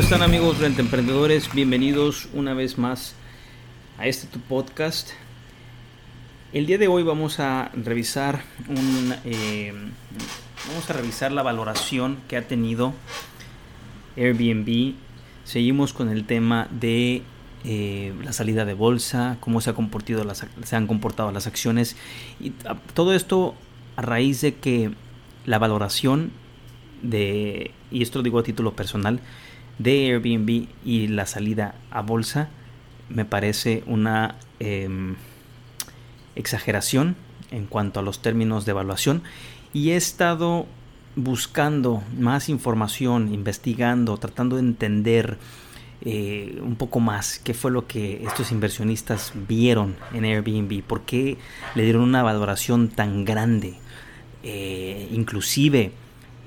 ¿Cómo están amigos Renta Emprendedores? Bienvenidos una vez más a este podcast. El día de hoy vamos a revisar un, eh, vamos a revisar la valoración que ha tenido Airbnb. Seguimos con el tema de eh, la salida de bolsa, cómo se, ha comportado las, se han comportado las acciones y todo esto a raíz de que la valoración de, y esto lo digo a título personal, de Airbnb y la salida a bolsa me parece una em, exageración en cuanto a los términos de evaluación. Y he estado buscando más información, investigando, tratando de entender eh, un poco más qué fue lo que estos inversionistas vieron en Airbnb, por qué le dieron una valoración tan grande, eh, inclusive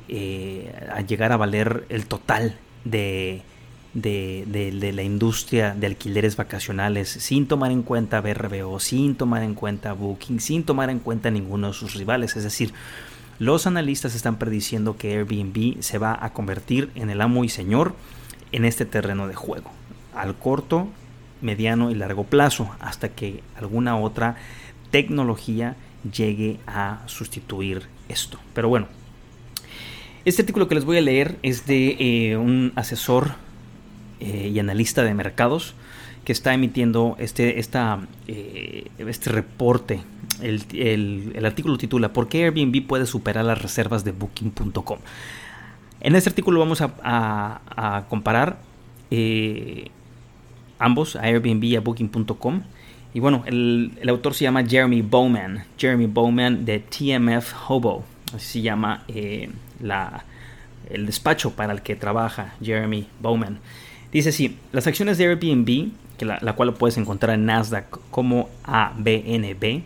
eh, a llegar a valer el total de, de, de- de la industria de alquileres vacacionales sin tomar en cuenta BRBO, sin tomar en cuenta Booking, sin tomar en cuenta ninguno de sus rivales. Es decir, los analistas están prediciendo que Airbnb se va a convertir en el amo y señor en este terreno de juego, al corto, mediano y largo plazo, hasta que alguna otra tecnología llegue a sustituir esto. Pero bueno, este artículo que les voy a leer es de eh, un asesor eh, y analista de mercados que está emitiendo este, esta, eh, este reporte. El, artículo titula ¿Por qué Airbnb puede superar las reservas de Booking.com? En este artículo vamos a, a- comparar ambos, a Airbnb y a Booking.com. Y bueno, el autor se llama Jeremy Bowman. Jeremy Bowman de TMF Hobo. Así se llama eh, la, el despacho para el que trabaja Jeremy Bowman. Dice así, las acciones de Airbnb, que la, la cual lo puedes encontrar en Nasdaq como ABNB,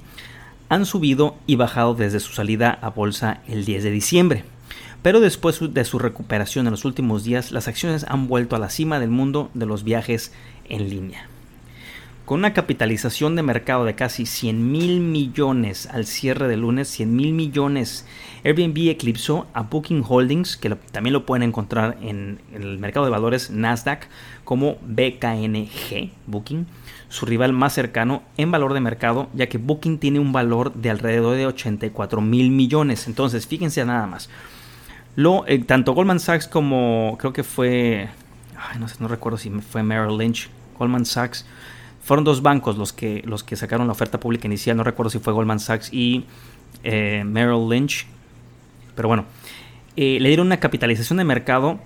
han subido y bajado desde su salida a bolsa el 10 de diciembre. Pero después de su recuperación en los últimos días, las acciones han vuelto a la cima del mundo de los viajes en línea. Con una capitalización de mercado de casi 100 mil millones al cierre del lunes, 100 mil millones, Airbnb eclipsó a Booking Holdings, que también lo pueden encontrar en, el mercado de valores Nasdaq como BKNG, Booking, su rival más cercano en valor de mercado, ya que Booking tiene un valor de alrededor de 84 mil millones. Entonces, fíjense nada más. Eh, tanto Goldman Sachs como creo que fue, ay, no sé, no recuerdo si fue Merrill Lynch, Goldman Sachs, fueron dos bancos los que, los que sacaron la oferta pública inicial, no recuerdo si fue Goldman Sachs y eh, Merrill Lynch, pero bueno, eh, le dieron una capitalización de mercado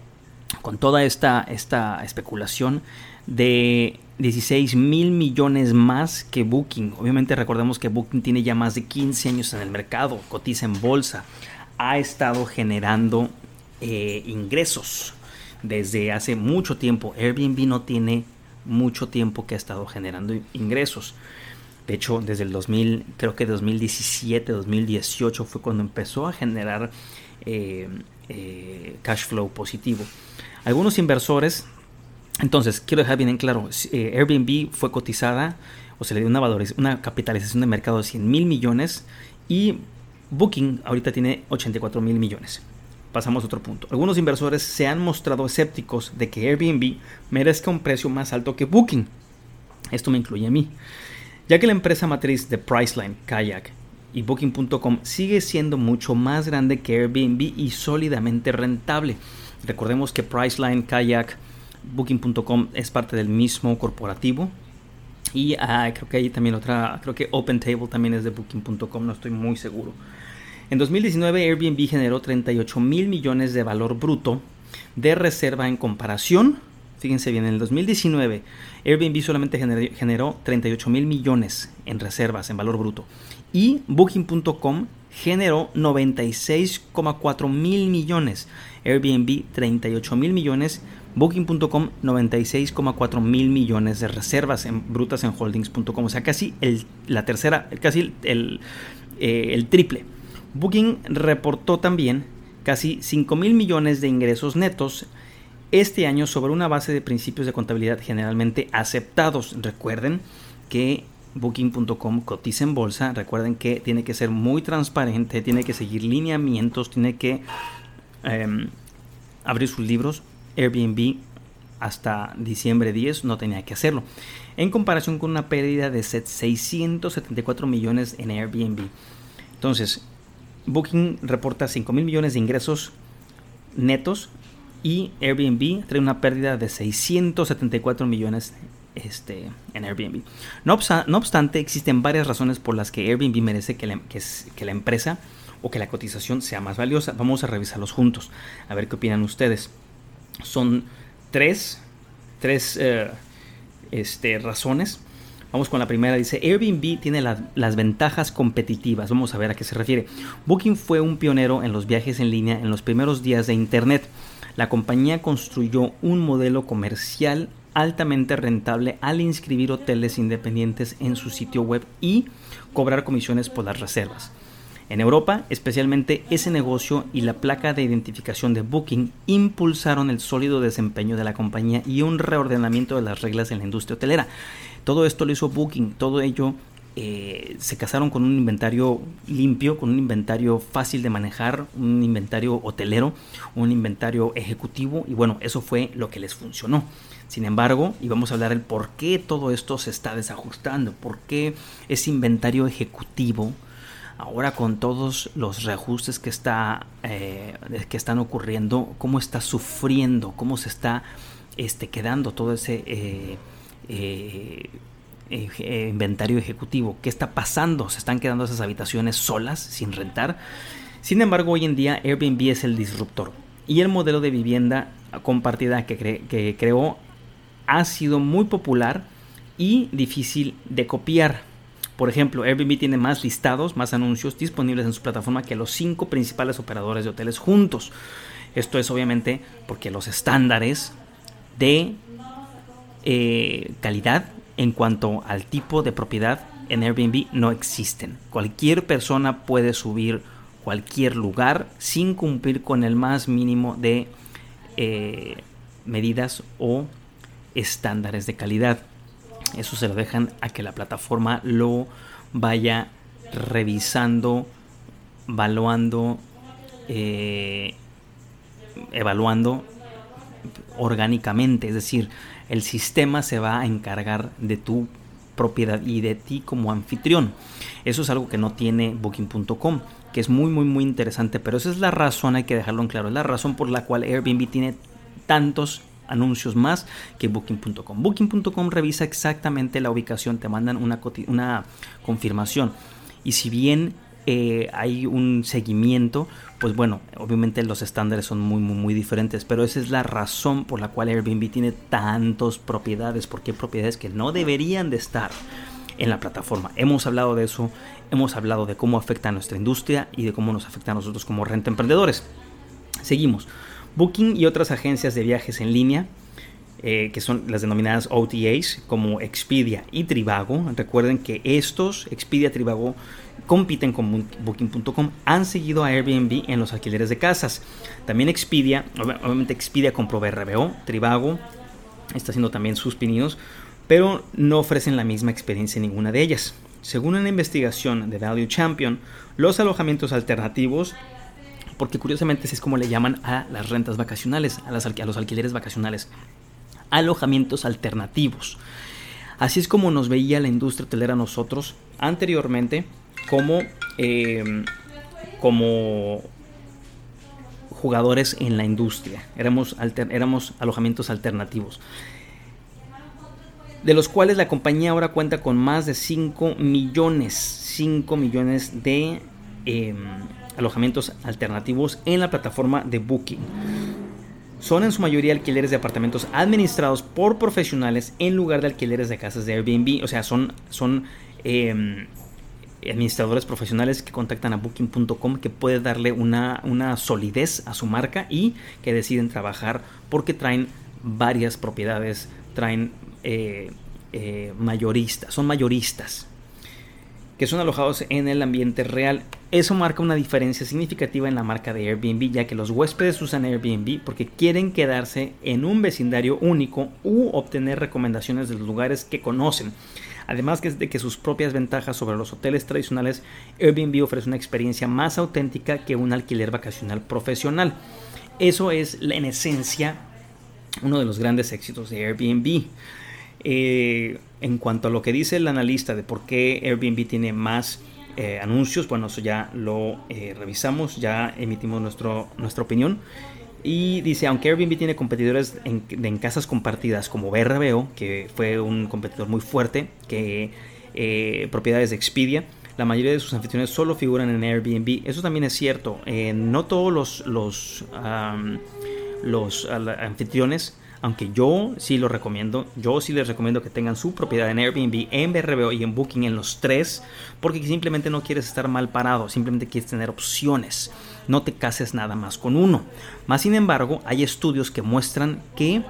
con toda esta, esta especulación de 16 mil millones más que Booking. Obviamente recordemos que Booking tiene ya más de 15 años en el mercado, cotiza en bolsa, ha estado generando eh, ingresos desde hace mucho tiempo. Airbnb no tiene mucho tiempo que ha estado generando ingresos. De hecho, desde el 2000, creo que 2017, 2018 fue cuando empezó a generar eh, eh, cash flow positivo. Algunos inversores, entonces quiero dejar bien en claro, eh, Airbnb fue cotizada o se le dio una, una capitalización de mercado de 100 mil millones y Booking ahorita tiene 84 mil millones. Pasamos a otro punto. Algunos inversores se han mostrado escépticos de que Airbnb merezca un precio más alto que Booking. Esto me incluye a mí. Ya que la empresa matriz de Priceline, Kayak y Booking.com sigue siendo mucho más grande que Airbnb y sólidamente rentable. Recordemos que Priceline, Kayak, Booking.com es parte del mismo corporativo. Y ah, creo que hay también otra, creo que OpenTable también es de Booking.com, no estoy muy seguro. En 2019 Airbnb generó 38 mil millones de valor bruto de reserva en comparación. Fíjense bien, en el 2019 Airbnb solamente generó, generó 38 mil millones en reservas en valor bruto. Y Booking.com generó 96,4 mil millones. Airbnb 38 mil millones, Booking.com 96,4 mil millones de reservas en brutas en holdings.com, o sea, casi el, la tercera, casi el, eh, el triple. Booking reportó también casi 5 mil millones de ingresos netos este año sobre una base de principios de contabilidad generalmente aceptados. Recuerden que Booking.com cotiza en bolsa. Recuerden que tiene que ser muy transparente, tiene que seguir lineamientos, tiene que em, abrir sus libros. Airbnb hasta diciembre 10 no tenía que hacerlo. En comparación con una pérdida de 674 millones en Airbnb. Entonces, Booking reporta 5 mil millones de ingresos netos y Airbnb trae una pérdida de 674 millones este, en Airbnb. No, obstante, existen varias razones por las que Airbnb merece que la, que, la, empresa o que la cotización sea más valiosa. Vamos a revisarlos juntos, a ver qué opinan ustedes. Son tres, tres eh, este, razones. Vamos con la primera. Dice, Airbnb tiene las ventajas competitivas. Vamos a ver a qué se refiere. Booking fue un pionero en los viajes en línea en los primeros días de Internet. La compañía construyó un modelo comercial altamente rentable al inscribir hoteles independientes en su sitio web y cobrar comisiones por las reservas. En Europa, especialmente ese negocio y la placa de identificación de Booking impulsaron el sólido desempeño de la compañía y un reordenamiento de las reglas en la industria hotelera. Todo esto lo hizo Booking, todo ello eh, se casaron con un inventario limpio, con un inventario fácil de manejar, un inventario hotelero, un inventario ejecutivo y bueno, eso fue lo que les funcionó. Sin embargo, y vamos a hablar del por qué todo esto se está desajustando, por qué ese inventario ejecutivo, ahora con todos los reajustes que, está, eh, que están ocurriendo, cómo está sufriendo, cómo se está este, quedando todo ese eh, eh, inventario ejecutivo, qué está pasando, se están quedando esas habitaciones solas, sin rentar. Sin embargo, hoy en día Airbnb es el disruptor y el modelo de vivienda compartida que creó ha sido muy popular y difícil de copiar. Por ejemplo, Airbnb tiene más listados, más anuncios disponibles en su plataforma que los cinco principales operadores de hoteles juntos. Esto es obviamente porque los estándares de eh, calidad en cuanto al tipo de propiedad en Airbnb no existen. Cualquier persona puede subir cualquier lugar sin cumplir con el más mínimo de eh, medidas o estándares de calidad. Eso se lo dejan a que la plataforma lo vaya revisando, evaluando, eh, evaluando orgánicamente. Es decir, el sistema se va a encargar de tu propiedad y de ti como anfitrión. Eso es algo que no tiene booking.com, que es muy muy muy interesante, pero esa es la razón, hay que dejarlo en claro, es la razón por la cual Airbnb tiene tantos anuncios más que booking.com. Booking.com revisa exactamente la ubicación, te mandan una, una confirmación. Y si bien eh, hay un seguimiento, pues bueno, obviamente los estándares son muy, muy, muy diferentes, pero esa es la razón por la cual Airbnb tiene tantas propiedades, porque hay propiedades que no deberían de estar en la plataforma. Hemos hablado de eso, hemos hablado de cómo afecta a nuestra industria y de cómo nos afecta a nosotros como renta emprendedores. Seguimos. Booking y otras agencias de viajes en línea, eh, que son las denominadas OTAs, como Expedia y Trivago. Recuerden que estos, Expedia, Trivago, compiten con Booking.com, han seguido a Airbnb en los alquileres de casas. También Expedia, obviamente Expedia compró BRBO, Trivago, está haciendo también sus pininos, pero no ofrecen la misma experiencia en ninguna de ellas. Según una investigación de Value Champion, los alojamientos alternativos porque curiosamente es como le llaman a las rentas vacacionales, a, a los alquileres vacacionales, alojamientos alternativos. Así es como nos veía la industria hotelera nosotros anteriormente como, eh, como jugadores en la industria. Éramos, éramos alojamientos alternativos. De los cuales la compañía ahora cuenta con más de 5 millones, 5 millones de em, alojamientos alternativos en la plataforma de Booking. Son en su mayoría alquileres de apartamentos administrados por profesionales en lugar de alquileres de casas de Airbnb. O sea, son, son em, administradores profesionales que contactan a booking.com que puede darle una, una solidez a su marca y que deciden trabajar porque traen varias propiedades, traen eh, eh, mayoristas, son mayoristas, que son alojados en el ambiente real. Eso marca una diferencia significativa en la marca de Airbnb, ya que los huéspedes usan Airbnb porque quieren quedarse en un vecindario único u obtener recomendaciones de los lugares que conocen. Además de que sus propias ventajas sobre los hoteles tradicionales, Airbnb ofrece una experiencia más auténtica que un alquiler vacacional profesional. Eso es en esencia uno de los grandes éxitos de Airbnb. Eh, en cuanto a lo que dice el analista de por qué Airbnb tiene más eh, anuncios, bueno, eso ya lo eh, revisamos, ya emitimos nuestro, nuestra opinión. Y dice, aunque Airbnb tiene competidores en, casas compartidas como BRBO, que fue un competidor muy fuerte, que propiedades de Expedia, la mayoría de sus anfitriones solo figuran en Airbnb. Eso también es cierto. No todos los, los, los anfitriones aunque yo sí lo recomiendo, yo sí les recomiendo que tengan su propiedad en Airbnb, en BRBO y en Booking en los tres, porque simplemente no quieres estar mal parado, simplemente quieres tener opciones. No te cases nada más con uno. Más sin embargo, hay estudios que muestran que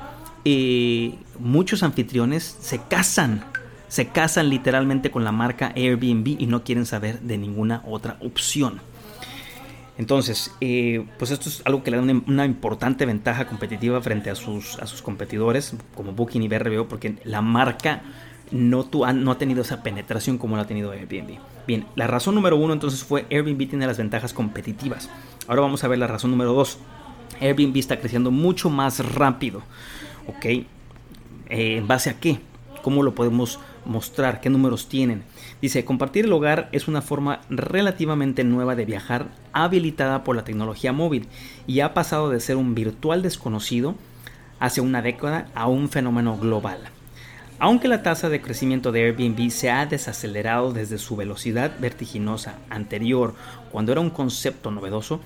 eh, muchos anfitriones se casan se casan literalmente con la marca Airbnb y no quieren saber de ninguna otra opción. Entonces, eh, pues esto es algo que le da una, importante ventaja competitiva frente a sus, a sus competidores como Booking y BRBO porque la marca no, no ha tenido esa penetración como la ha tenido Airbnb. Bien, la razón número uno entonces fue Airbnb tiene las ventajas competitivas. Ahora vamos a ver la razón número dos. Airbnb está creciendo mucho más rápido. ¿Ok? Eh, ¿En base a qué? ¿Cómo lo podemos mostrar? ¿Qué números tienen? Dice, compartir el hogar es una forma relativamente nueva de viajar habilitada por la tecnología móvil y ha pasado de ser un virtual desconocido hace una década a un fenómeno global. Aunque la tasa de crecimiento de Airbnb se ha desacelerado desde su velocidad vertiginosa anterior cuando era un concepto novedoso,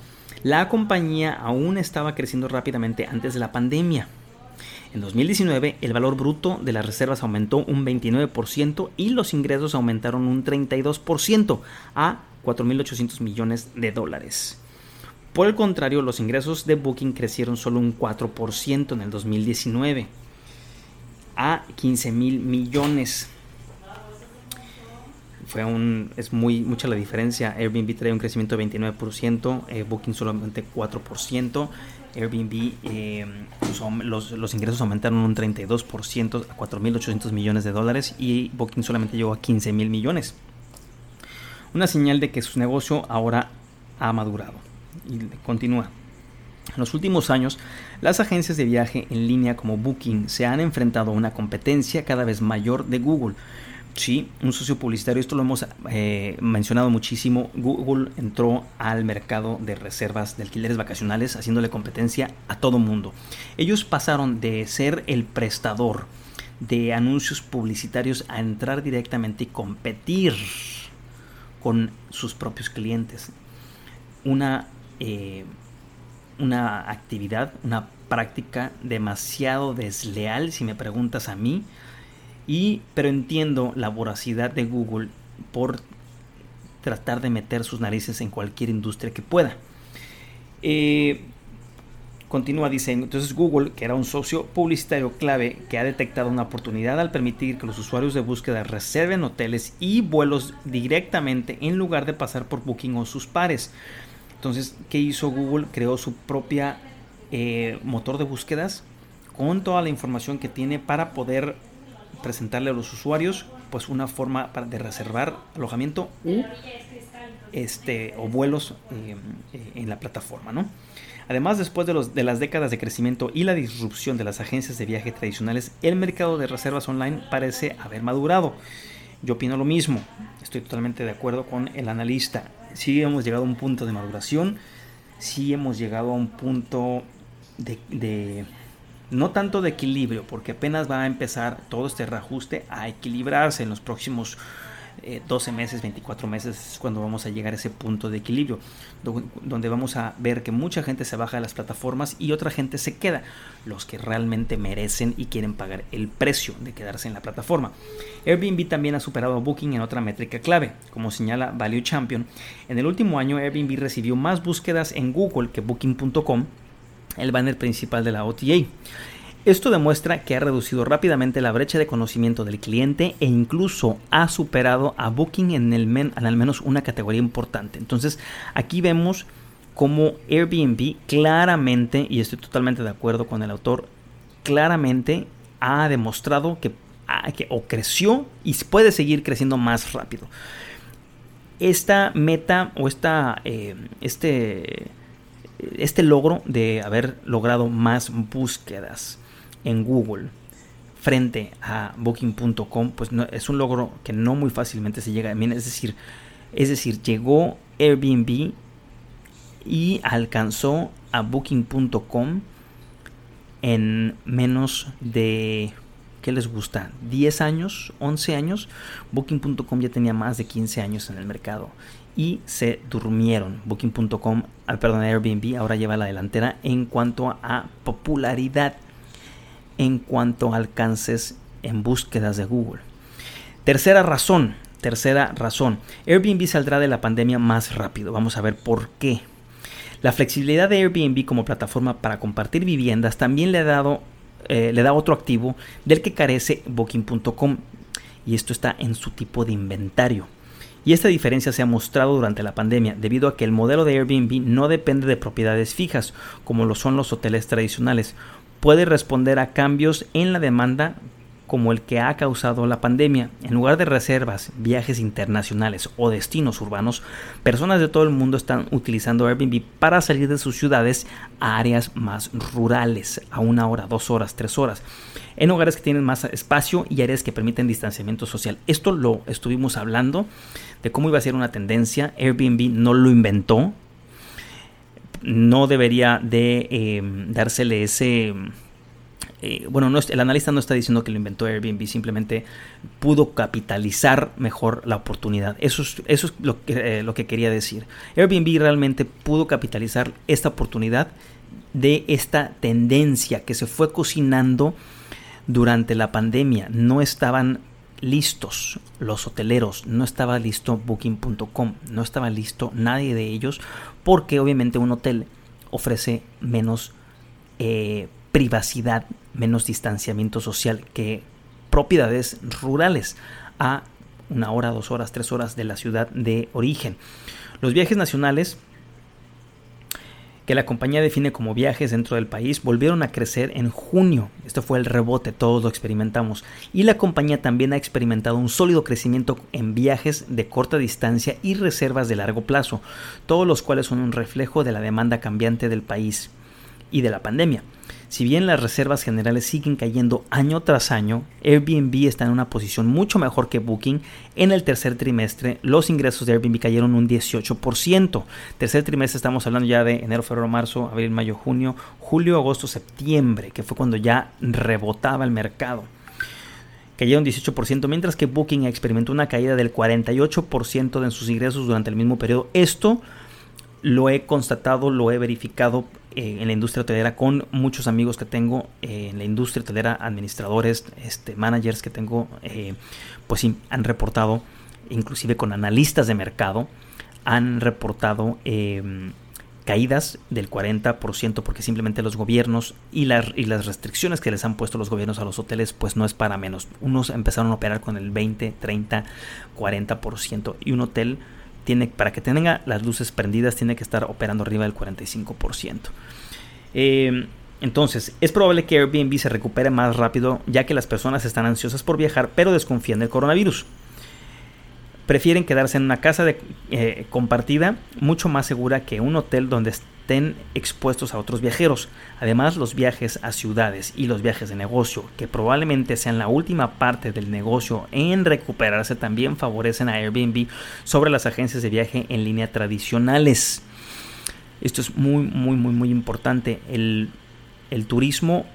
la compañía aún estaba creciendo rápidamente antes de la pandemia. En 2019 el valor bruto de las reservas aumentó un 29% y los ingresos aumentaron un 32% a 4.800 millones de dólares. Por el contrario, los ingresos de Booking crecieron solo un 4% en el 2019 a 15 mil millones. Fue un, es muy mucha la diferencia. Airbnb trae un crecimiento de 29%, eh, Booking solamente 4%. Airbnb, eh, los, los, ingresos aumentaron un 32% a 4.800 millones de dólares y Booking solamente llegó a 15 mil millones. Una señal de que su negocio ahora ha madurado. Y continúa. En los últimos años, las agencias de viaje en línea como Booking se han enfrentado a una competencia cada vez mayor de Google. Sí, un socio publicitario, esto lo hemos eh, mencionado muchísimo. Google entró al mercado de reservas de alquileres vacacionales haciéndole competencia a todo mundo. Ellos pasaron de ser el prestador de anuncios publicitarios a entrar directamente y competir con sus propios clientes. Una eh, una actividad, una práctica demasiado desleal, si me preguntas a mí. Y, pero entiendo la voracidad de Google por tratar de meter sus narices en cualquier industria que pueda. Eh, continúa diciendo, entonces Google, que era un socio publicitario clave que ha detectado una oportunidad al permitir que los usuarios de búsqueda reserven hoteles y vuelos directamente en lugar de pasar por Booking o sus pares. Entonces, ¿qué hizo Google? Creó su propia eh, motor de búsquedas con toda la información que tiene para poder presentarle a los usuarios pues una forma de reservar alojamiento u, este, o vuelos eh, eh, en la plataforma. ¿no? Además, después de, los, de las décadas de crecimiento y la disrupción de las agencias de viaje tradicionales, el mercado de reservas online parece haber madurado. Yo opino lo mismo, estoy totalmente de acuerdo con el analista sí hemos llegado a un punto de maduración, sí hemos llegado a un punto de, no tanto de equilibrio, porque apenas va a empezar todo este reajuste a equilibrarse en los próximos 12 eh, meses, 24 meses, cuando vamos a llegar a ese punto de equilibrio, donde vamos a ver que mucha gente se baja de las plataformas y otra gente se queda, los que realmente merecen y quieren pagar el precio de quedarse en la plataforma. Airbnb también ha superado a Booking en otra métrica clave, como señala Value Champion. En el último año, Airbnb recibió más búsquedas en Google que Booking.com, el banner principal de la OTA. Esto demuestra que ha reducido rápidamente la brecha de conocimiento del cliente e incluso ha superado a Booking en, el en al menos una categoría importante. Entonces aquí vemos cómo Airbnb claramente, y estoy totalmente de acuerdo con el autor, claramente ha demostrado que, que o creció y puede seguir creciendo más rápido. Esta meta o esta, eh, este, este logro de haber logrado más búsquedas en Google frente a booking.com, pues es un logro que no muy fácilmente se llega. Es decir, es decir, llegó Airbnb y alcanzó a booking.com en menos de ¿qué les gusta? 10 años, 11 años. Booking.com ya tenía más de 15 años en el mercado y se durmieron. Booking.com, perdón, Airbnb ahora lleva la delantera en cuanto a popularidad en cuanto a alcances en búsquedas de Google. Tercera razón, tercera razón, Airbnb saldrá de la pandemia más rápido. Vamos a ver por qué. La flexibilidad de Airbnb como plataforma para compartir viviendas también le ha dado eh, le da otro activo del que carece Booking.com y esto está en su tipo de inventario. Y esta diferencia se ha mostrado durante la pandemia debido a que el modelo de Airbnb no depende de propiedades fijas como lo son los hoteles tradicionales, puede responder a cambios en la demanda como el que ha causado la pandemia. En lugar de reservas, viajes internacionales o destinos urbanos, personas de todo el mundo están utilizando Airbnb para salir de sus ciudades a áreas más rurales, a una hora, dos horas, tres horas, en lugares que tienen más espacio y áreas que permiten distanciamiento social. Esto lo estuvimos hablando de cómo iba a ser una tendencia. Airbnb no lo inventó, no debería de eh, dársele ese... Eh, bueno, no, el analista no está diciendo que lo inventó Airbnb, simplemente pudo capitalizar mejor la oportunidad. Eso es, eh, lo que quería decir. Airbnb realmente pudo capitalizar esta oportunidad de esta tendencia que se fue cocinando durante la pandemia. No estaban listos los hoteleros, no estaba listo booking.com, no estaba listo nadie de ellos porque obviamente un hotel ofrece menos eh, privacidad, menos distanciamiento social que propiedades rurales a una hora, dos horas, tres horas de la ciudad de origen. Los viajes nacionales que la compañía define como viajes dentro del país volvieron a crecer en junio. Esto fue el rebote, todos lo experimentamos. Y la compañía también ha experimentado un sólido crecimiento en viajes de corta distancia y reservas de largo plazo, todos los cuales son un reflejo de la demanda cambiante del país y de la pandemia. Si bien las reservas generales siguen cayendo año tras año, Airbnb está en una posición mucho mejor que Booking. En el tercer trimestre, los ingresos de Airbnb cayeron un 18%. Tercer trimestre estamos hablando ya de enero, febrero, marzo, abril, mayo, junio, julio, agosto, septiembre, que fue cuando ya rebotaba el mercado. Cayeron 18%, mientras que Booking experimentó una caída del 48% de sus ingresos durante el mismo periodo. Esto lo he constatado, lo he verificado eh, en la industria hotelera con muchos amigos que tengo eh, en la industria hotelera, administradores, este, managers que tengo, eh, pues han reportado, inclusive con analistas de mercado, han reportado em, caídas del 40% porque simplemente los gobiernos y, y las restricciones que les han puesto los gobiernos a los hoteles pues no es para menos. Unos empezaron a operar con el 20, 30, 40% y un hotel tiene, para que tenga las luces prendidas, tiene que estar operando arriba del 45%. Eh, entonces, es probable que Airbnb se recupere más rápido, ya que las personas están ansiosas por viajar, pero desconfían del coronavirus. Prefieren quedarse en una casa eh, compartida, mucho más segura que un hotel donde estén expuestos a otros viajeros. Además, los viajes a ciudades y los viajes de negocio, que probablemente sean la última parte del negocio en recuperarse, también favorecen a Airbnb sobre las agencias de viaje en línea tradicionales. Esto es muy, muy, muy, muy importante. El, el turismo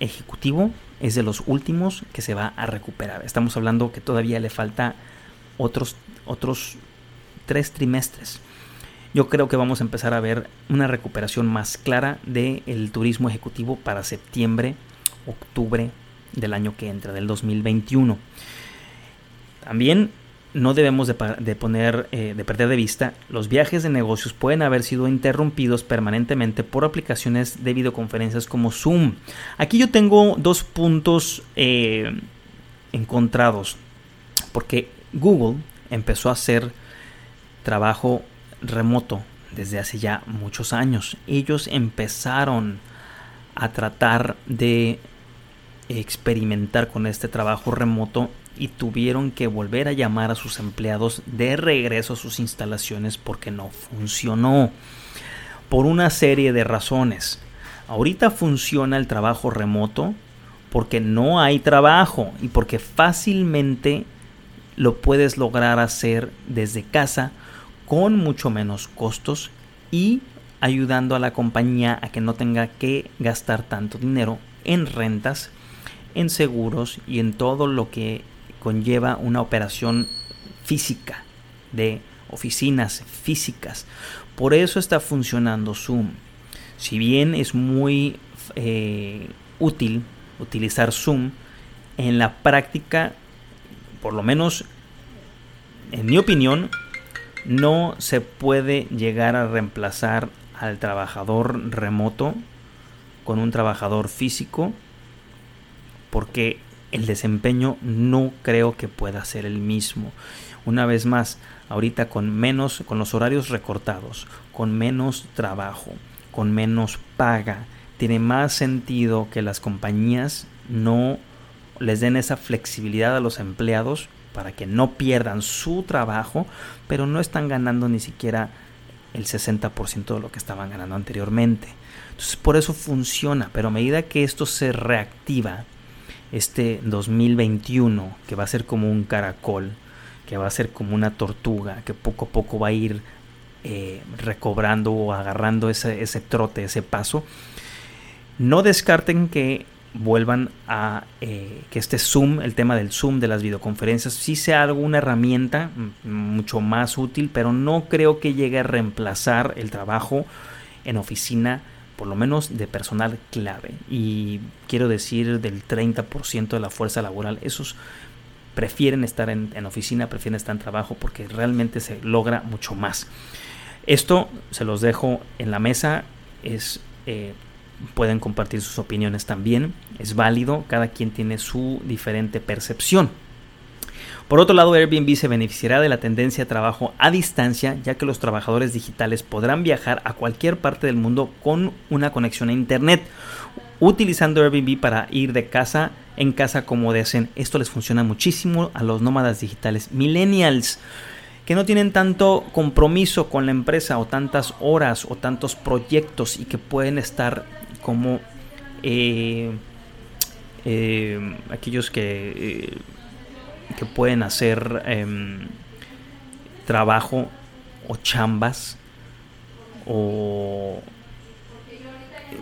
ejecutivo es de los últimos que se va a recuperar. Estamos hablando que todavía le falta otros, otros tres trimestres yo creo que vamos a empezar a ver una recuperación más clara del turismo ejecutivo para septiembre, octubre del año que entra, del 2021. También no debemos de, poner, eh, de perder de vista, los viajes de negocios pueden haber sido interrumpidos permanentemente por aplicaciones de videoconferencias como Zoom. Aquí yo tengo dos puntos eh, encontrados, porque Google empezó a hacer trabajo remoto desde hace ya muchos años. Ellos empezaron a tratar de experimentar con este trabajo remoto y tuvieron que volver a llamar a sus empleados de regreso a sus instalaciones porque no funcionó. Por una serie de razones. Ahorita funciona el trabajo remoto porque no hay trabajo y porque fácilmente lo puedes lograr hacer desde casa con mucho menos costos y ayudando a la compañía a que no tenga que gastar tanto dinero en rentas, en seguros y en todo lo que conlleva una operación física de oficinas físicas. Por eso está funcionando Zoom. Si bien es muy eh, útil utilizar Zoom, en la práctica, por lo menos en mi opinión, no se puede llegar a reemplazar al trabajador remoto con un trabajador físico porque el desempeño no creo que pueda ser el mismo. Una vez más, ahorita con menos, con los horarios recortados, con menos trabajo, con menos paga, tiene más sentido que las compañías no les den esa flexibilidad a los empleados para que no pierdan su trabajo, pero no están ganando ni siquiera el 60% de lo que estaban ganando anteriormente. Entonces por eso funciona, pero a medida que esto se reactiva, este 2021, que va a ser como un caracol, que va a ser como una tortuga, que poco a poco va a ir eh, recobrando o agarrando ese, ese trote, ese paso, no descarten que vuelvan a eh, que este Zoom, el tema del Zoom, de las videoconferencias, sí sea alguna herramienta mucho más útil, pero no creo que llegue a reemplazar el trabajo en oficina por lo menos de personal clave. Y quiero decir del 30% de la fuerza laboral. Esos prefieren estar en, oficina, prefieren estar en trabajo porque realmente se logra mucho más. Esto se los dejo en la mesa. Es, eh, pueden compartir sus opiniones también. Es válido. Cada quien tiene su diferente percepción. Por otro lado, Airbnb se beneficiará de la tendencia de trabajo a distancia, ya que los trabajadores digitales podrán viajar a cualquier parte del mundo con una conexión a Internet, utilizando Airbnb para ir de casa en casa como deseen. Esto les funciona muchísimo a los nómadas digitales millennials que no tienen tanto compromiso con la empresa o tantas horas o tantos proyectos y que pueden estar como eh, eh, aquellos que eh, que pueden hacer em, trabajo o chambas o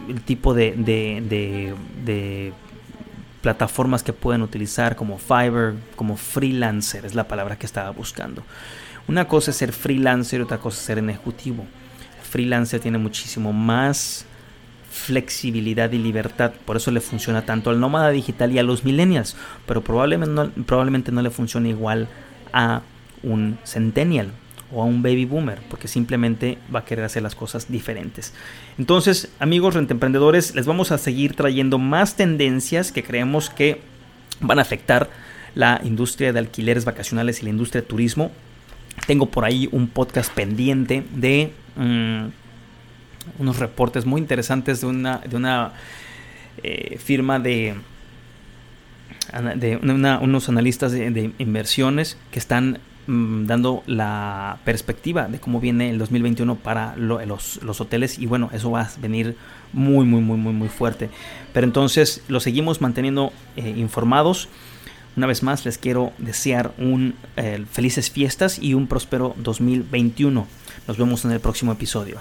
el tipo de, de, plataformas que pueden utilizar como Fiverr, como freelancer, es la palabra que estaba buscando. Una cosa es ser freelancer y otra cosa es ser ejecutivo. Freelancer tiene muchísimo más flexibilidad y libertad. Por eso le funciona tanto al nómada digital y a los millennials, pero probablemente no, probablemente no le funcione igual a un centennial o a un baby boomer, porque simplemente va a querer hacer las cosas diferentes. Entonces, amigos rentemprendedores, les vamos a seguir trayendo más tendencias que creemos que van a afectar la industria de alquileres vacacionales y la industria de turismo. Tengo por ahí un podcast pendiente de... Mm, unos reportes muy interesantes de una, de una eh, firma de, de unos analistas de, inversiones que están mm, dando la perspectiva de cómo viene el 2021 para los, los, hoteles y bueno, eso va a venir muy, muy, muy, muy, muy fuerte. Pero entonces lo seguimos manteniendo eh, informados. Una vez más les quiero desear un eh, felices fiestas y un próspero 2021. Nos vemos en el próximo episodio.